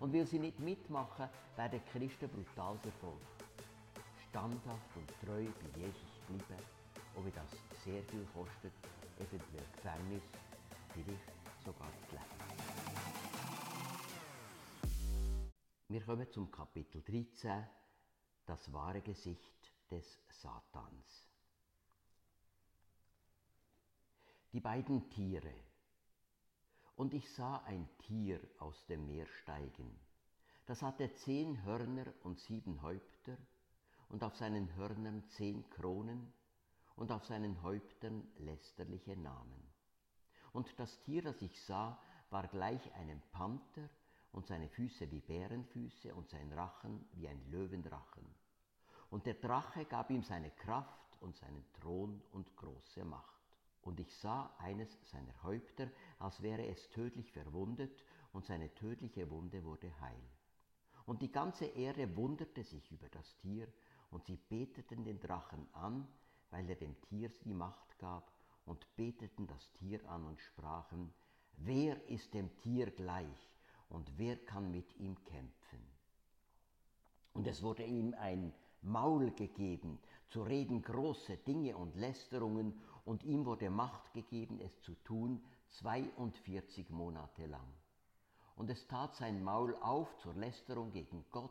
Und weil sie nicht mitmachen, werden Christen brutal verfolgt. Standhaft und treu bei Jesus bleiben, auch wenn das sehr viel kostet, eventuell Gefängnis, vielleicht sogar das Leben. Wir kommen zum Kapitel 13, das wahre Gesicht des Satans. Die beiden Tiere. Und ich sah ein Tier aus dem Meer steigen. Das hatte zehn Hörner und sieben Häupter, und auf seinen Hörnern zehn Kronen, und auf seinen Häuptern lästerliche Namen. Und das Tier, das ich sah, war gleich einem Panther, und seine Füße wie Bärenfüße und sein Rachen wie ein Löwenrachen. Und der Drache gab ihm seine Kraft und seinen Thron und große Macht. Und ich sah eines seiner Häupter, als wäre es tödlich verwundet, und seine tödliche Wunde wurde heil. Und die ganze Erde wunderte sich über das Tier, und sie beteten den Drachen an, weil er dem Tier die Macht gab, und beteten das Tier an und sprachen, Wer ist dem Tier gleich? und wer kann mit ihm kämpfen? Und es wurde ihm ein Maul gegeben, zu reden große Dinge und Lästerungen, und ihm wurde Macht gegeben, es zu tun, 42 Monate lang. Und es tat sein Maul auf zur Lästerung gegen Gott,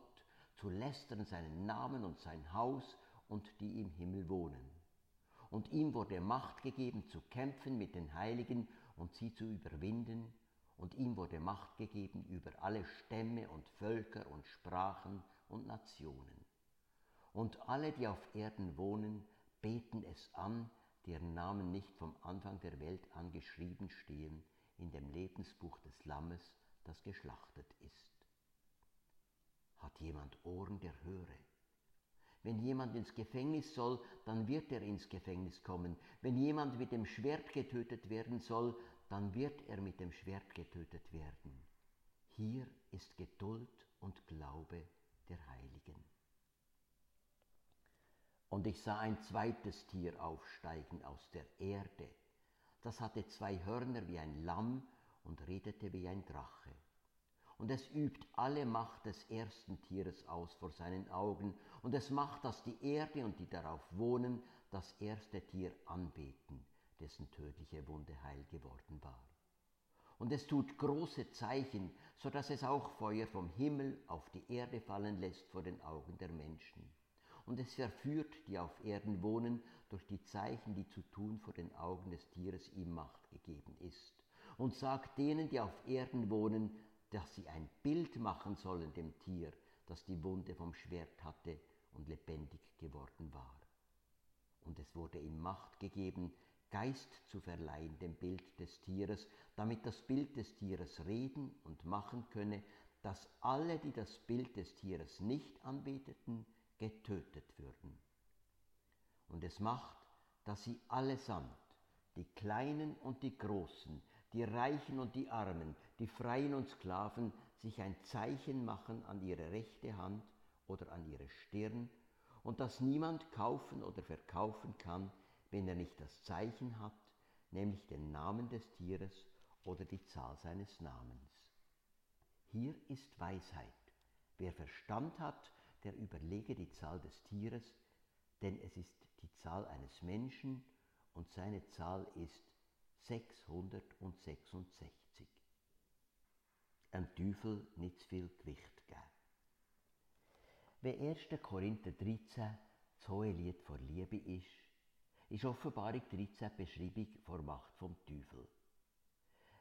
zu lästern seinen Namen und sein Haus und die im Himmel wohnen. Und ihm wurde Macht gegeben, zu kämpfen mit den Heiligen und sie zu überwinden, und ihm wurde Macht gegeben über alle Stämme und Völker und Sprachen und Nationen. Und alle, die auf Erden wohnen, beten es an, deren Namen nicht vom Anfang der Welt an geschrieben stehen in dem Lebensbuch des Lammes, das geschlachtet ist. Hat jemand Ohren, der höre? Wenn jemand ins Gefängnis soll, dann wird er ins Gefängnis kommen. Wenn jemand mit dem Schwert getötet werden soll, dann wird er mit dem Schwert getötet werden. Hier ist Geduld und Glaube der Heiligen. Und ich sah ein zweites Tier aufsteigen aus der Erde. Das hatte zwei Hörner wie ein Lamm und redete wie ein Drache und es übt alle Macht des ersten Tieres aus vor seinen Augen, und es macht, dass die Erde und die darauf wohnen das erste Tier anbeten, dessen tödliche Wunde heil geworden war. Und es tut große Zeichen, so dass es auch Feuer vom Himmel auf die Erde fallen lässt vor den Augen der Menschen. Und es verführt, die auf Erden wohnen, durch die Zeichen, die zu tun vor den Augen des Tieres ihm Macht gegeben ist. Und sagt denen, die auf Erden wohnen, dass sie ein Bild machen sollen dem Tier, das die Wunde vom Schwert hatte und lebendig geworden war. Und es wurde ihm Macht gegeben, Geist zu verleihen dem Bild des Tieres, damit das Bild des Tieres reden und machen könne, dass alle, die das Bild des Tieres nicht anbeteten, getötet würden. Und es macht, dass sie allesamt, die Kleinen und die Großen, die Reichen und die Armen, die Freien und Sklaven sich ein Zeichen machen an ihre rechte Hand oder an ihre Stirn und dass niemand kaufen oder verkaufen kann, wenn er nicht das Zeichen hat, nämlich den Namen des Tieres oder die Zahl seines Namens. Hier ist Weisheit. Wer Verstand hat, der überlege die Zahl des Tieres, denn es ist die Zahl eines Menschen und seine Zahl ist 666. Ein Teufel nicht zu viel Gewicht geben. Wenn 1. Korinther 13 das hohe Lied vor Liebe ist, ist Offenbarung 13 die Beschreibung vor Macht vom Teufel.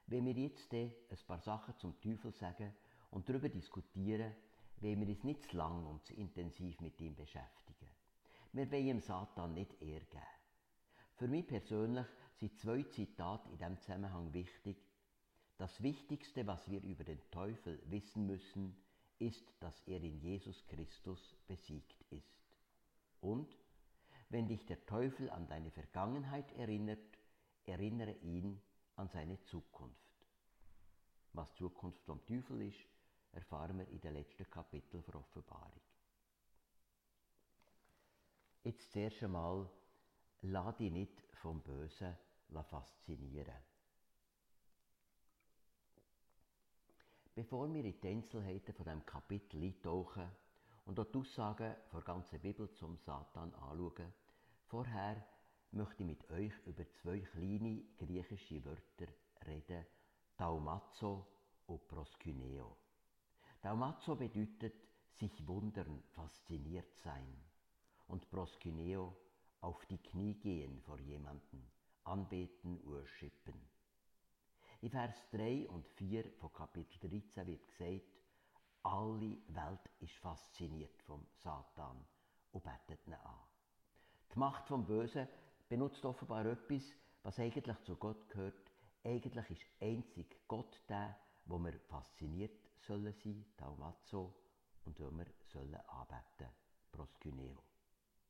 Wenn wir jetzt ein paar Sachen zum Teufel sagen und darüber diskutieren, wollen wir uns nicht zu lang und zu intensiv mit ihm beschäftigen. Wir wollen dem Satan nicht Ehr geben. Für mich persönlich sind zwei Zitate in diesem Zusammenhang wichtig. Das Wichtigste, was wir über den Teufel wissen müssen, ist, dass er in Jesus Christus besiegt ist. Und wenn dich der Teufel an deine Vergangenheit erinnert, erinnere ihn an seine Zukunft. Was Zukunft vom Teufel ist, erfahren wir in den letzten Kapitel der Offenbarung. Jetzt zuerst einmal lass dich nicht vom Bösen faszinieren. Bevor wir in die Einzelheiten von dem Kapitel eintauchen und auch die Aussagen der ganzen Bibel zum Satan anschauen, vorher möchte ich mit euch über zwei kleine griechische Wörter reden, Taumazo und Proskyneo. Taumazo bedeutet sich wundern, fasziniert sein und Proskyneo auf die Knie gehen vor jemanden, anbeten, worshipen. In Vers 3 und 4 von Kapitel 13 wird gesagt, alle Welt ist fasziniert vom Satan und betet ihn an. Die Macht vom Bösen benutzt offenbar etwas, was eigentlich zu Gott gehört. Eigentlich ist einzig Gott der, wo wir fasziniert sollen sein, Taumazzo, und wir sollen anbeten, Proskyneo.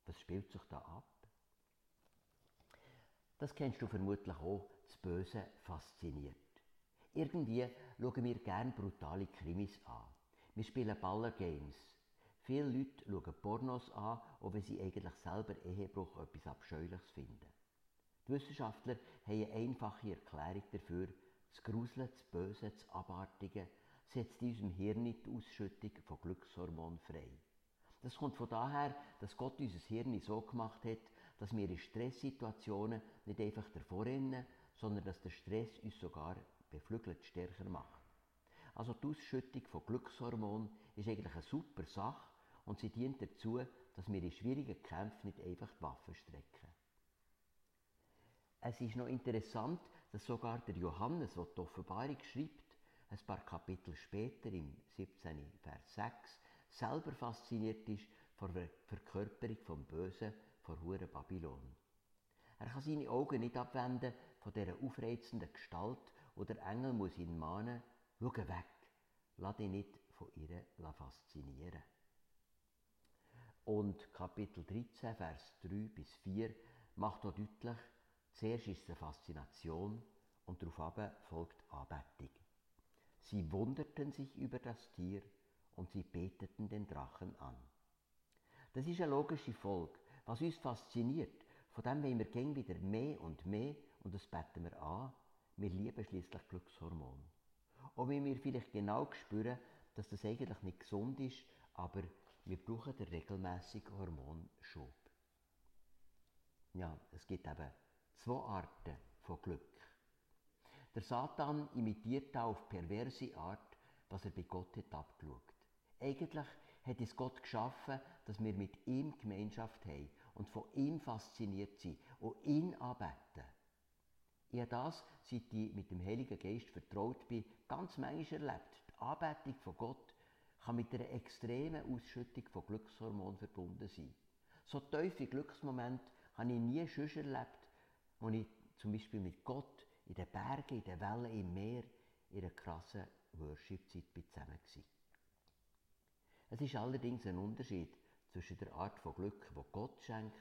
Was spielt sich da ab? Das kennst du vermutlich auch, das Böse fasziniert. Irgendwie schauen wir gerne brutale Krimis an. Wir spielen Baller-Games. Viele Leute schauen Pornos an, auch wenn sie eigentlich selber Ehebruch etwas Abscheuliches finden. Die Wissenschaftler haben eine einfache Erklärung dafür, das Gruseln, das Böse, das Abartige setzt unserem Hirn die Ausschüttung von Glückshormonen frei. Das kommt von daher, dass Gott unser Hirn so gemacht hat, dass wir in Stresssituationen nicht einfach davor rennen, sondern dass der Stress uns sogar beflügelt stärker macht. Also die Ausschüttung von Glückshormonen ist eigentlich eine super Sache und sie dient dazu, dass wir in schwierigen Kämpfen nicht einfach die Waffen strecken. Es ist noch interessant, dass sogar der Johannes, der die Offenbarung schreibt, ein paar Kapitel später, im 17. Vers 6, selber fasziniert ist von der Verkörperung vom Bösen von Hure Babylon. Er kann seine Augen nicht abwenden von dieser aufreizenden Gestalt, wo der Engel muss ihn mahnen, schau weg, lass dich nicht von ihr faszinieren. Und Kapitel 13, Vers 3 bis 4 macht auch deutlich, zuerst ist es eine Faszination und darauf folgt Anbetung. Sie wunderten sich über das Tier und sie beteten den Drachen an. Das ist eine logische Folge. Was uns fasziniert, von dem wollen wir gehen wieder mehr und mehr und das beten wir an. Wir lieben schließlich Glückshormone. Auch wenn wir vielleicht genau spüren, dass das eigentlich nicht gesund ist, aber wir brauchen den regelmäßigen Hormonschub. Ja, es gibt eben zwei Arten von Glück. Der Satan imitiert auf perverse Art, was er bei Gott hat abgeschaut. Eigentlich hat es Gott geschaffen, dass wir mit ihm Gemeinschaft haben und von ihm fasziniert sind und ihn anbeten. Ich habe das, seit ich mit dem Heiligen Geist vertraut bin, ganz manchmal erlebt. Die Anbetung von Gott kann mit einer extremen Ausschüttung von Glückshormonen verbunden sein. So tiefe Glücksmomente habe ich nie schon erlebt, wo ich zum Beispiel mit Gott in den Bergen, in den Wellen, im Meer in einer krassen Worship-Zeit zusammen war. Es ist allerdings ein Unterschied zwischen der Art von Glück, wo Gott schenkt,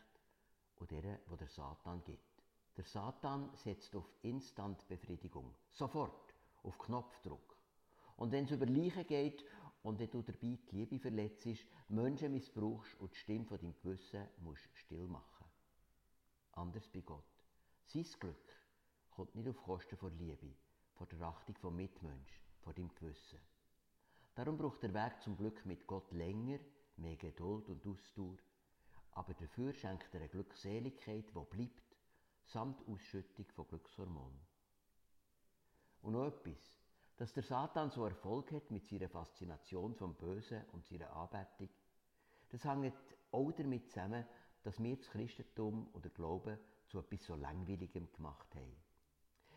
und der, wo der Satan gibt. Der Satan setzt auf Instantbefriedigung, sofort, auf Knopfdruck. Und wenn es über Leichen geht und wenn du dabei die Liebe verletzt, Menschen missbrauchst und die Stimme von deinem Gewissen musst still machen. Anders bei Gott. Sein Glück kommt nicht auf Kosten von Liebe, von der Achtung vom Mitmensch, von deinem Gewissen. Darum braucht der Weg zum Glück mit Gott länger, mehr Geduld und Ausdauer, aber dafür schenkt er eine Glückseligkeit, die bleibt, samt Ausschüttung von Glückshormonen. Und noch etwas, dass der Satan so Erfolg hat mit seiner Faszination vom Bösen und seiner Anbetung, das hängt auch damit zusammen, dass wir das Christentum oder Glauben zu etwas so Langweiligem gemacht haben.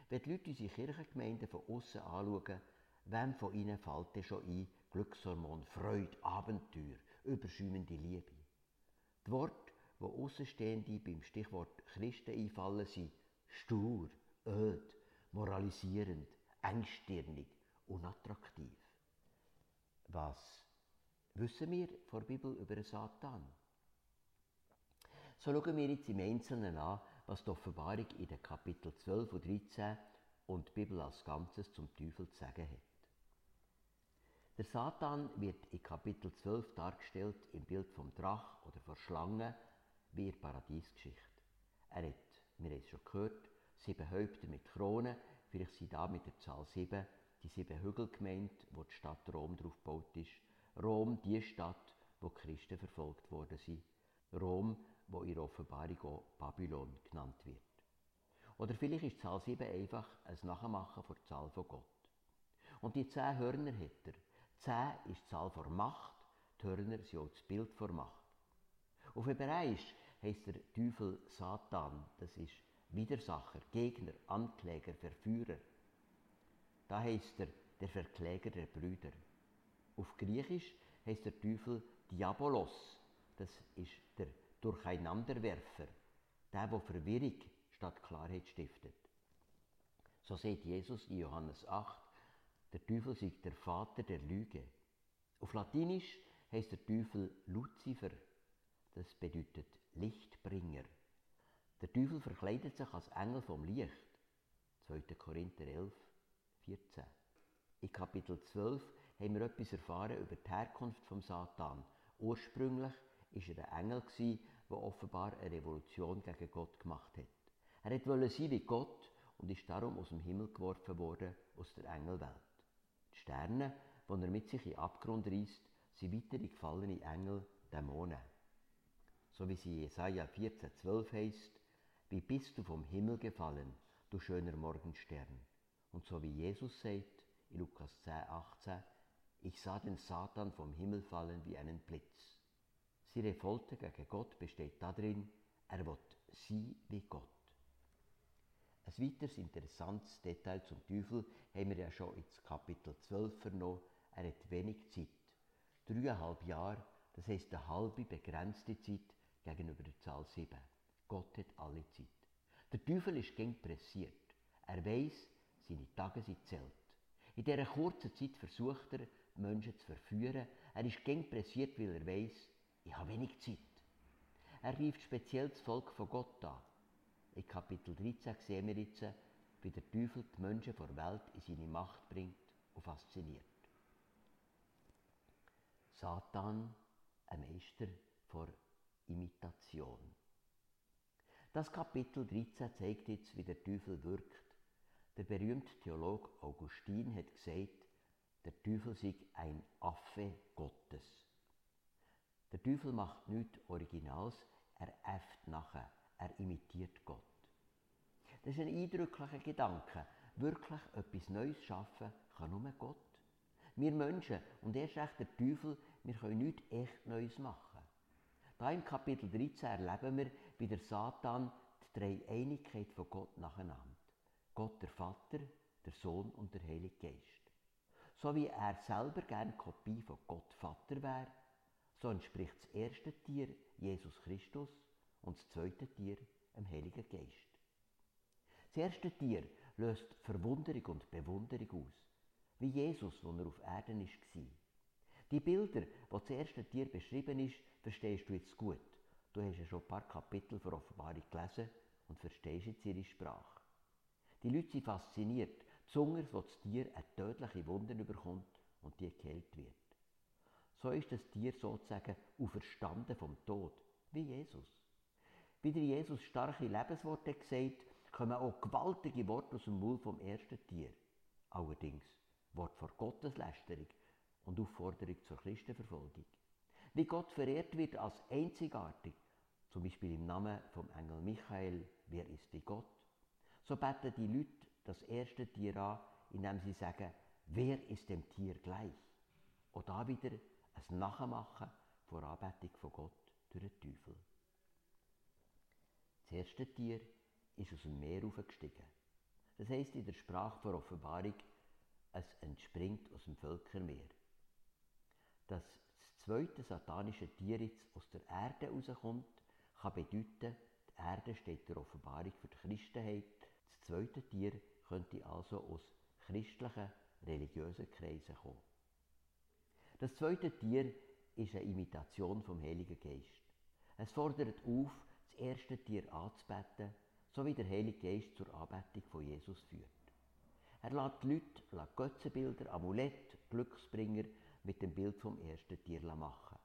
Wenn die Leute unsere Kirchengemeinden von außen anschauen, wem von ihnen fällt denn schon ein Glückshormon, Freude, Abenteuer, überschäumende Liebe? Die Worte, die Außenstehende beim Stichwort Christen einfallen, sind stur, öd, moralisierend, engstirnig, unattraktiv. Was wissen wir vor der Bibel über Satan? So schauen wir jetzt im Einzelnen an, was die Offenbarung in den Kapitel 12 und 13 und die Bibel als Ganzes zum Teufel zu sagen hat. Der Satan wird in Kapitel 12 dargestellt im Bild vom Drach oder von Schlange wie in Paradiesgeschichte. Er hat, wir haben es schon gehört, sieben Häupter mit Kronen, vielleicht sind da mit der Zahl sieben die sieben Hügel gemeint, wo die Stadt Rom drauf gebaut ist. Rom, die Stadt, wo Christen verfolgt worden sind. Rom, wo in Offenbarung auch Babylon genannt wird. Oder vielleicht ist Zahl 7 einfach ein Nachmachen von der Zahl von Gott. Und die zehn Hörner hat er. Zehn ist die Zahl von Macht, die Hörner sind auch das Bild von Macht. Auf Hebräisch heißt der Teufel Satan, das ist Widersacher, Gegner, Ankläger, Verführer. Da heißt er der Verkläger der Brüder. Auf Griechisch heißt der Teufel Diabolos, das ist der Durcheinanderwerfer, der, der Verwirrung statt Klarheit stiftet. So sagt Jesus in Johannes 8, der Teufel sei der Vater der Lüge. Auf Latinisch heißt der Teufel Luzifer, das bedeutet Lichtbringer. Der Teufel verkleidet sich als Engel vom Licht. 2. Korinther 11, 14. In Kapitel 12 haben wir etwas erfahren über die Herkunft vom Satan. Ursprünglich war er ein Engel, der offenbar eine Revolution gegen Gott gemacht hat. Er wollte sein wie Gott und ist darum aus dem Himmel geworfen worden, aus der Engelwelt. Die Sterne, die er mit sich in den Abgrund reißt, sind weitere gefallene Engel, Dämonen. So wie sie in Jesaja 14,12 heißt, wie bist du vom Himmel gefallen, du schöner Morgenstern. Und so wie Jesus sagt in Lukas 10,18, ich sah den Satan vom Himmel fallen wie einen Blitz. Seine Folter gegen Gott besteht darin, er wird sie wie Gott. Ein weiteres interessantes Detail zum Teufel haben wir ja schon ins Kapitel 12 vernommen. Er hat wenig Zeit. Dreieinhalb Jahre, das heisst eine halbe begrenzte Zeit gegenüber der Zahl 7. Gott hat alle Zeit. Der Teufel ist gern pressiert. Er weiß, seine Tage sind zählt. In dieser kurzen Zeit versucht er, Menschen zu verführen. Er ist gern pressiert, weil er weiß, ich habe wenig Zeit. Er rief speziell das Volk von Gott an. In Kapitel 13 sehen wir jetzt, wie der Teufel die Menschen vor der Welt in seine Macht bringt und fasziniert. Satan, ein Meister vor Imitation. Das Kapitel 13 zeigt jetzt, wie der Teufel wirkt. Der berühmte Theologe Augustin hat gesagt, der Teufel sei ein Affe Gottes. Der Teufel macht nichts Originals, er äfft nachher er imitiert Gott. Das ist ein eindrücklicher Gedanke. Wirklich etwas Neues schaffen kann nur Gott. Wir Menschen und erst recht der Teufel, wir können nichts echt Neues machen. Da im Kapitel 13 erleben wir, wie der Satan die Dreieinigkeit von Gott nacheinander. Gott der Vater, der Sohn und der Heilige Geist. So wie er selber gern Kopie von Gott Vater wäre, so entspricht das erste Tier Jesus Christus und das zweite Tier dem Heiligen Geist. Das erste Tier löst Verwunderung und Bewunderung aus, wie Jesus, als er auf Erden war. Die Bilder, wo das erste Tier beschrieben ist, verstehst du jetzt gut. Du hast ja schon ein paar Kapitel von Offenbarung gelesen und verstehst jetzt ihre Sprache. Die Leute sind fasziniert, besonders wo das Tier eine tödliche Wunde bekommt und die geheilt wird. So ist das Tier sozusagen auferstanden vom Tod, wie Jesus. Wie Jesus starke Lebensworte gesagt, kommen auch gewaltige Worte aus dem Mund vom ersten Tier. Allerdings Wort vor Gotteslästerung und Aufforderung zur Christenverfolgung. Wie Gott verehrt wird als einzigartig, zum Beispiel im Namen vom Engel Michael, wer ist wie Gott? So beten die Leute das erste Tier an, indem sie sagen, wer ist dem Tier gleich? Und da wieder ein Nachmachen vor Anbetung von Gott durch den Teufel. Das erste Tier ist aus dem Meer aufgestiegen. Das heißt in der Sprache der Offenbarung, es entspringt aus dem Völkermeer. Dass das zweite satanische Tier jetzt aus der Erde rauskommt, kann bedeuten, die Erde steht der Offenbarung für die Christenheit. Das zweite Tier könnte also aus christlichen, religiösen Kreisen kommen. Das zweite Tier ist eine Imitation vom Heiligen Geist. Es fordert auf, das erste Tier anzubeten, so wie der Heilige Geist zur Anbetung von Jesus führt. Er lässt die Leute Götzenbilder, Amulett, Glücksbringer mit dem Bild vom ersten Tier machen.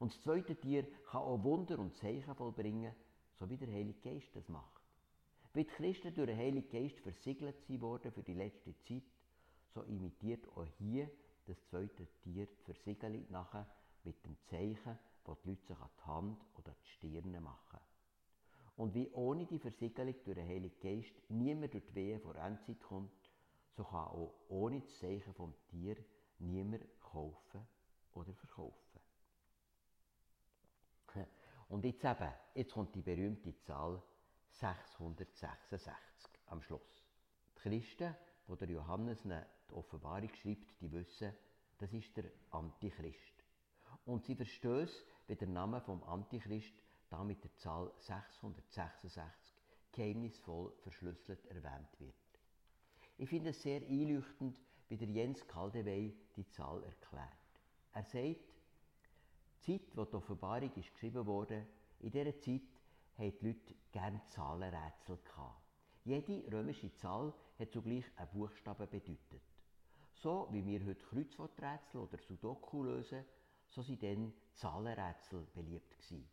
Und das zweite Tier kann auch Wunder und Zeichen vollbringen, so wie der Heilige Geist das macht. Wie die Christen durch den Heiligen Geist versiegelt sie worden für die letzte Zeit, so imitiert auch hier das zweite Tier die Versiegelung nachher mit dem Zeichen, das die Leute sich an die Hand oder die Stirne machen. Und wie ohne die Versiegelung durch den Heiligen Geist niemand durch die Wehen vor Endzeit kommt, so kann auch ohne das Zeichen vom Tier niemand kaufen oder verkaufen. Und jetzt eben, jetzt kommt die berühmte Zahl 666 am Schluss. Die Christen, wo der Johannes die Offenbarung schreibt, die wissen, das ist der Antichrist. Und sie es, wie der Name vom Antichrist da mit der Zahl 666 geheimnisvoll verschlüsselt erwähnt wird. Ich finde es sehr einleuchtend, wie der Jens Kaldewey die Zahl erklärt. Er sagt, die Zeit, wo die Offenbarung ist geschrieben wurde, in dieser Zeit haben die Leute gerne Zahlenrätsel gehabt. Jede römische Zahl hat zugleich einen Buchstaben bedeutet. So wie wir heute Kreuzworträtsel oder Sudoku lösen, so sind dann Zahlenrätsel beliebt gewesen.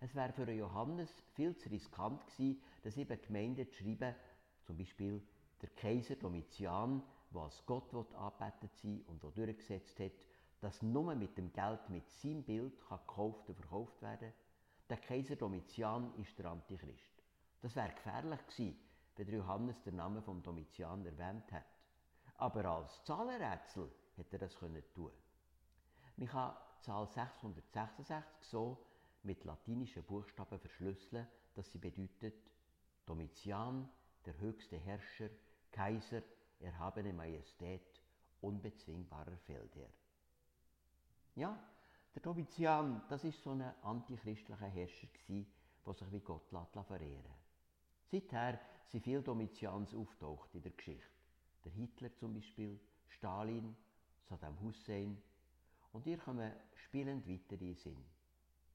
Es wäre für Johannes viel zu riskant gewesen, dass eben Gemeinden schreiben, zum Beispiel der Kaiser Domitian, der als Gott angebetet sein und der durchgesetzt hat, dass nur mit dem Geld mit seinem Bild gekauft und verkauft werden kann. Der Kaiser Domitian ist der Antichrist. Das wäre gefährlich gewesen, wenn der Johannes den Namen vom Domitian erwähnt hat. Aber als Zahlenrätsel hätte er das können tun. Man kann die Zahl 666 so mit latinischen Buchstaben verschlüsseln, dass sie bedeutet Domitian, der höchste Herrscher, Kaiser, erhabene Majestät, unbezwingbarer Feldherr. Ja, der Domitian, das ist so ein antichristlicher Herrscher der sich wie Gott verehren Seither sind viele Domitians auftaucht in der Geschichte. Der Hitler zum Beispiel, Stalin, Saddam Hussein. Und ihr kommen spielend weiter in Sinn.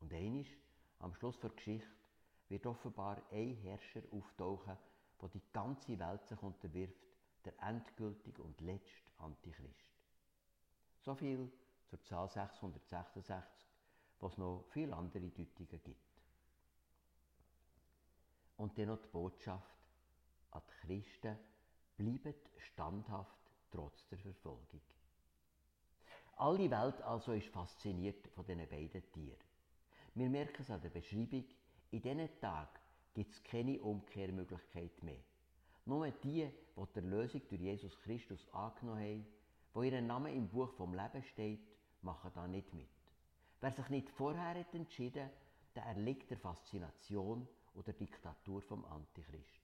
Und einisch, am Schluss der Geschichte, wird offenbar ein Herrscher auftauchen, der die ganze Welt sich unterwirft, der endgültige und letzte Antichrist. So viel zur Zahl 666, was noch viele andere Deutungen gibt. Und dann noch die Botschaft an die Christen, bleibt standhaft trotz der Verfolgung. Alle Welt also ist fasziniert von diesen beiden Tieren. Wir merken es an der Beschreibung, in diesen Tagen gibt es keine Umkehrmöglichkeit mehr. Nur die, die die Lösung durch Jesus Christus angenommen haben, wo ihr Name im Buch vom Leben steht, machen da nicht mit. Wer sich nicht vorher hat entschieden, der erliegt der Faszination oder Diktatur vom Antichrist.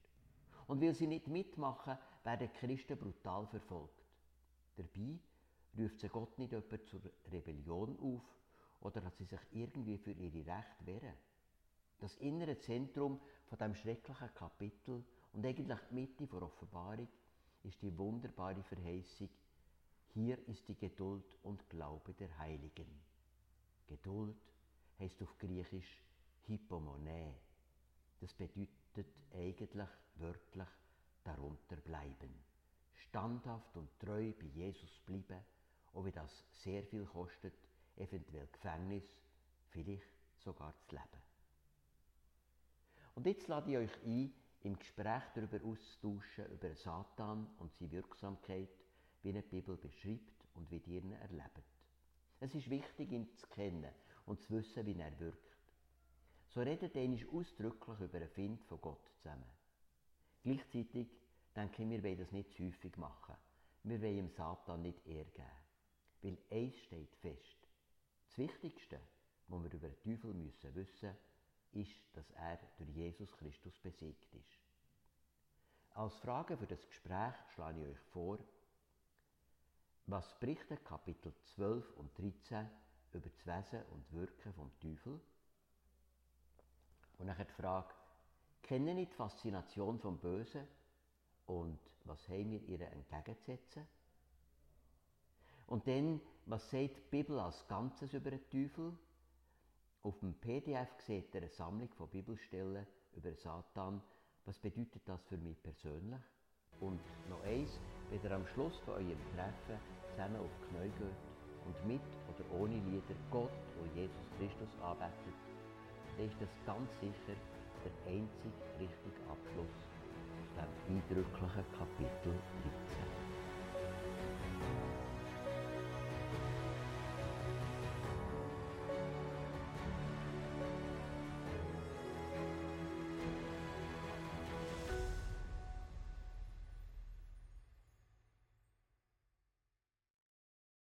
Und weil sie nicht mitmachen, werden Christen brutal verfolgt. Dabei ruft sie Gott nicht etwa zur Rebellion auf, oder dass sie sich irgendwie für ihre Rechte wehren. Das innere Zentrum von dem schrecklichen Kapitel und eigentlich die Mitte der Offenbarung ist die wunderbare Verheißung, hier ist die Geduld und Glaube der Heiligen. Geduld heißt auf Griechisch Hypomone. Das bedeutet eigentlich wörtlich darunter bleiben. Standhaft und treu bei Jesus bleiben, auch wenn das sehr viel kostet eventuell Gefängnis, vielleicht sogar das Leben. Und jetzt lade ich euch ein, im Gespräch darüber auszutauschen, über Satan und seine Wirksamkeit, wie die Bibel beschreibt und wie ihr ihn erlebt. Es ist wichtig, ihn zu kennen und zu wissen, wie er wirkt. So redet einmal ausdrücklich über einen Find von Gott zusammen. Gleichzeitig denke ich, wir wollen das nicht zu häufig machen. Wir wollen dem Satan nicht Ehr geben. Weil eins steht fest. Das Wichtigste, was wir über den Teufel müssen wissen ist, dass er durch Jesus Christus besiegt ist. Als Frage für das Gespräch schlage ich euch vor, was berichten Kapitel 12 und 13 über das Wesen und Wirken vom Teufel? Und nachher die Frage, kennen ihr die Faszination vom Bösen und was haben wir ihr entgegenzusetzen? Und dann, was sagt die Bibel als Ganzes über den Teufel? Auf dem PDF seht ihr eine Sammlung von Bibelstellen über Satan. Was bedeutet das für mich persönlich? Und noch eins, wenn ihr am Schluss von eurem Treffen zusammen auf die Knie geht und mit oder ohne Lieder Gott und Jesus Christus arbeitet, dann ist das ganz sicher der einzig richtige Abschluss von diesem eindrücklichen Kapitel 13. Gott.